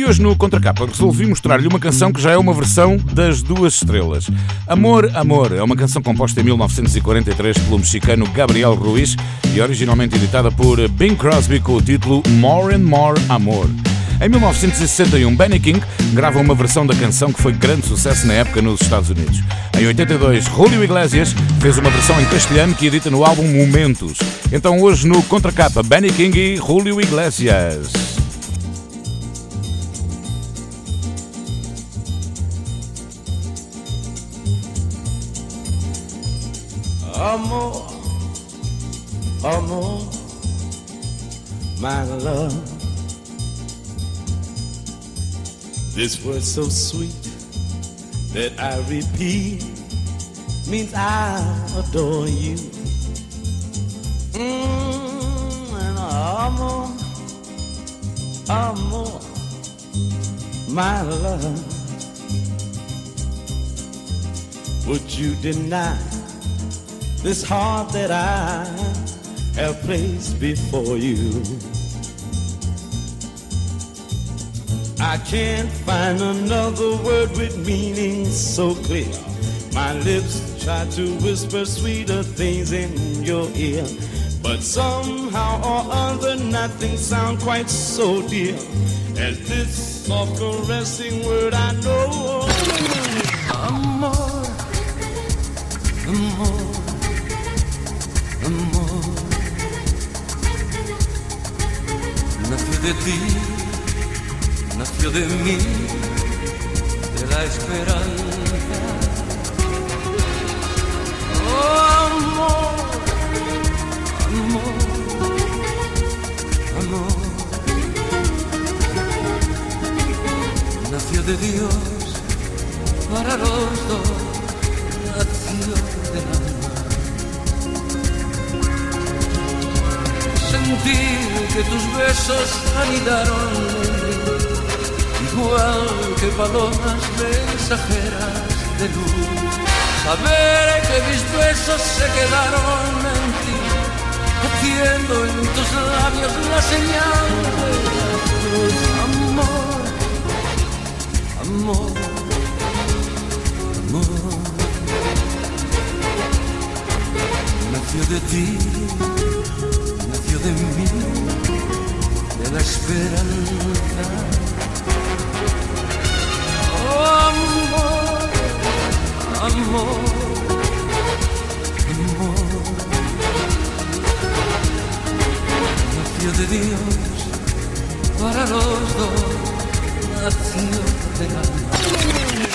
hoje no Contracapa resolvi mostrar-lhe uma canção que já é uma versão das duas estrelas. Amor, Amor é uma canção composta em 1943 pelo mexicano Gabriel Ruiz e originalmente editada por Bing Crosby com o título More and More Amor. Em 1961, Benny King grava uma versão da canção que foi grande sucesso na época nos Estados Unidos. Em 82, Julio Iglesias fez uma versão em castelhano que edita no álbum Momentos. Então hoje no Contracapa, Benny King e Julio Iglesias. Amor, amor, my love. This word so sweet that I repeat means I adore you. Mm, and amor, amor, my love. Would you deny this heart that I have placed before you? I can't find another word with meaning so clear. My lips try to whisper sweeter things in your ear. But somehow or other, nothing sounds quite so dear as this soft caressing word I know. Amor. Nació de ti nació de mí, de la esperanza. Oh, amor, amor, amor. Nació de Dios para los dos, nació del alma. Que tus besos anidaron igual que palomas mensajeras de luz. Saber que mis besos se quedaron en ti, haciendo en tus labios la señal de. Amor, amor, amor. Nació de ti, esperanza amor, amor, amor. Nació de Dios para los dos, nació del alma.